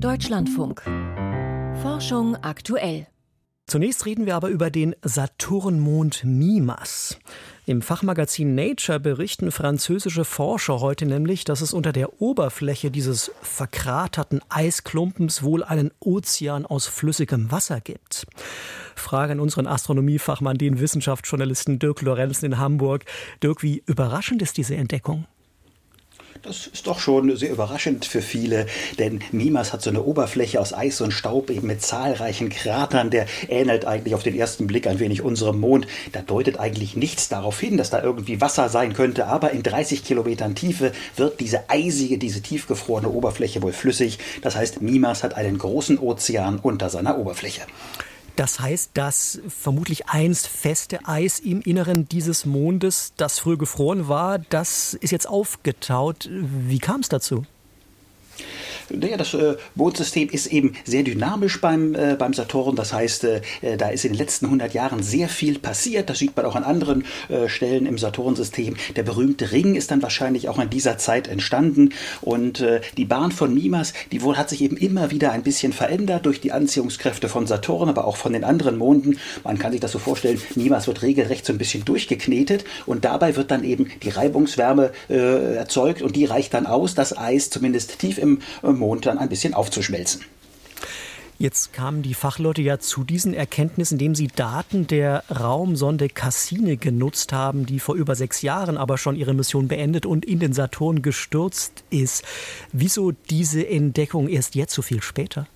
Deutschlandfunk. Forschung aktuell. Zunächst reden wir aber über den Saturnmond Mimas. Im Fachmagazin Nature berichten französische Forscher heute nämlich, dass es unter der Oberfläche dieses verkraterten Eisklumpens wohl einen Ozean aus flüssigem Wasser gibt. Frage an unseren Astronomiefachmann, den Wissenschaftsjournalisten Dirk Lorenzen in Hamburg. Dirk, wie überraschend ist diese Entdeckung? Das ist doch schon sehr überraschend für viele, denn Mimas hat so eine Oberfläche aus Eis und Staub eben mit zahlreichen Kratern. Der ähnelt eigentlich auf den ersten Blick ein wenig unserem Mond. Da deutet eigentlich nichts darauf hin, dass da irgendwie Wasser sein könnte, aber in 30 Kilometern Tiefe wird diese eisige, diese tiefgefrorene Oberfläche wohl flüssig. Das heißt, Mimas hat einen großen Ozean unter seiner Oberfläche. Das heißt, dass vermutlich einst feste Eis im Inneren dieses Mondes, das früher gefroren war, das ist jetzt aufgetaut. Wie kam es dazu? Naja, das äh, Mondsystem ist eben sehr dynamisch beim, äh, beim Saturn. Das heißt, äh, da ist in den letzten 100 Jahren sehr viel passiert. Das sieht man auch an anderen äh, Stellen im Saturnsystem. Der berühmte Ring ist dann wahrscheinlich auch in dieser Zeit entstanden. Und äh, die Bahn von Mimas, die wohl hat sich eben immer wieder ein bisschen verändert durch die Anziehungskräfte von Saturn, aber auch von den anderen Monden. Man kann sich das so vorstellen, Mimas wird regelrecht so ein bisschen durchgeknetet und dabei wird dann eben die Reibungswärme äh, erzeugt und die reicht dann aus, das Eis zumindest tief im Mond dann ein bisschen aufzuschmelzen. Jetzt kamen die Fachleute ja zu diesen Erkenntnissen, indem sie Daten der Raumsonde Cassini genutzt haben, die vor über sechs Jahren aber schon ihre Mission beendet und in den Saturn gestürzt ist. Wieso diese Entdeckung erst jetzt so viel später?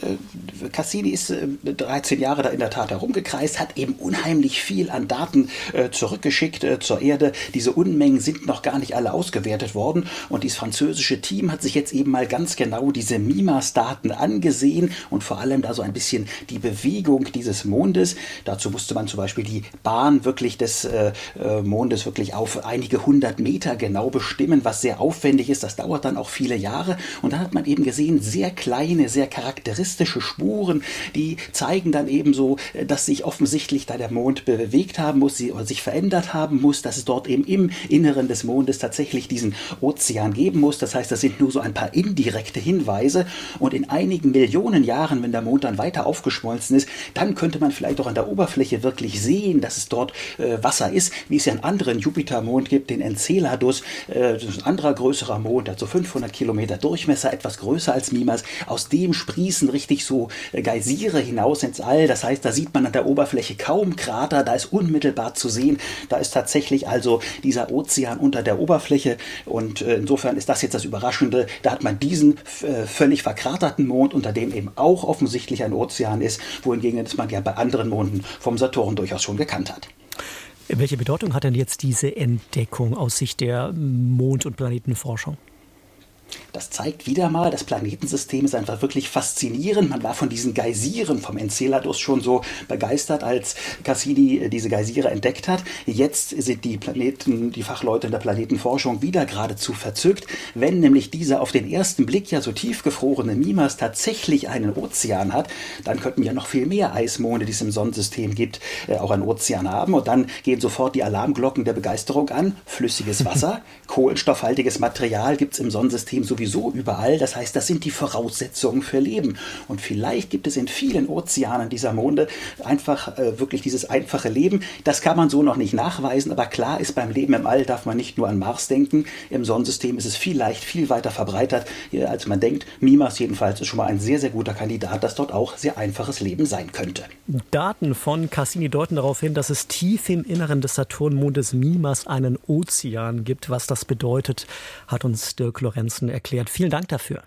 Äh, Cassini ist 13 äh, Jahre da in der Tat herumgekreist, hat eben unheimlich viel an Daten äh, zurückgeschickt zur Erde. Diese Unmengen sind noch gar nicht alle ausgewertet worden und dieses französische Team hat sich jetzt eben mal ganz genau diese MIMAS-Daten angesehen und vor allem da so ein bisschen die Bewegung dieses Mondes. Dazu musste man zum Beispiel die Bahn wirklich des Mondes wirklich auf einige hundert Meter genau bestimmen, was sehr aufwendig ist. Das dauert dann auch viele Jahre und dann hat man eben gesehen, sehr kleine, sehr charakteristische charakteristische Spuren, die zeigen dann eben so, äh, dass sich offensichtlich da der Mond bewegt haben muss, oder sich verändert haben muss, dass es dort eben im Inneren des Mondes tatsächlich diesen Ozean geben muss. Das heißt, das sind nur so ein paar indirekte Hinweise und in einigen Millionen Jahren, wenn der Mond dann weiter aufgeschmolzen ist, dann könnte man vielleicht auch an der Oberfläche wirklich sehen, dass es dort äh, Wasser ist, wie es ja einen anderen Jupitermond gibt, den Enceladus, äh, das ist ein anderer größerer Mond, hat so 500 Kilometer Durchmesser, etwas größer als Mimas. Aus dem sprießen richtig so äh, Geysire hinaus ins All. Das heißt, da sieht man an der Oberfläche kaum Krater, da ist unmittelbar zu sehen. Da ist tatsächlich also dieser Ozean unter der Oberfläche. Und äh, insofern ist das jetzt das Überraschende. Da hat man diesen äh, völlig verkraterten Mond, unter dem eben auch offensichtlich ein Ozean ist, wohingegen das man ja bei anderen Monden vom Saturn durchaus schon gekannt hat. Welche Bedeutung hat denn jetzt diese Entdeckung aus Sicht der Mond- und Planetenforschung? Das zeigt wieder mal, das Planetensystem ist einfach wirklich faszinierend. Man war von diesen Geysiren vom Enceladus schon so begeistert, als Cassini äh, diese Geysire entdeckt hat. Jetzt sind die Planeten, die Fachleute in der Planetenforschung wieder geradezu verzückt, wenn nämlich dieser auf den ersten Blick ja so tiefgefrorene Mimas tatsächlich einen Ozean hat, dann könnten ja noch viel mehr Eismonde, die es im Sonnensystem gibt, äh, auch einen Ozean haben. Und dann gehen sofort die Alarmglocken der Begeisterung an. Flüssiges Wasser, kohlenstoffhaltiges Material gibt es im Sonnensystem sowieso überall. Das heißt, das sind die Voraussetzungen für Leben. Und vielleicht gibt es in vielen Ozeanen dieser Monde einfach äh, wirklich dieses einfache Leben. Das kann man so noch nicht nachweisen, aber klar ist, beim Leben im All darf man nicht nur an Mars denken. Im Sonnensystem ist es vielleicht viel weiter verbreitert, äh, als man denkt. Mimas jedenfalls ist schon mal ein sehr, sehr guter Kandidat, dass dort auch sehr einfaches Leben sein könnte. Daten von Cassini deuten darauf hin, dass es tief im Inneren des Saturnmondes Mimas einen Ozean gibt. Was das bedeutet, hat uns Dirk Lorenzen erklärt. Vielen Dank dafür.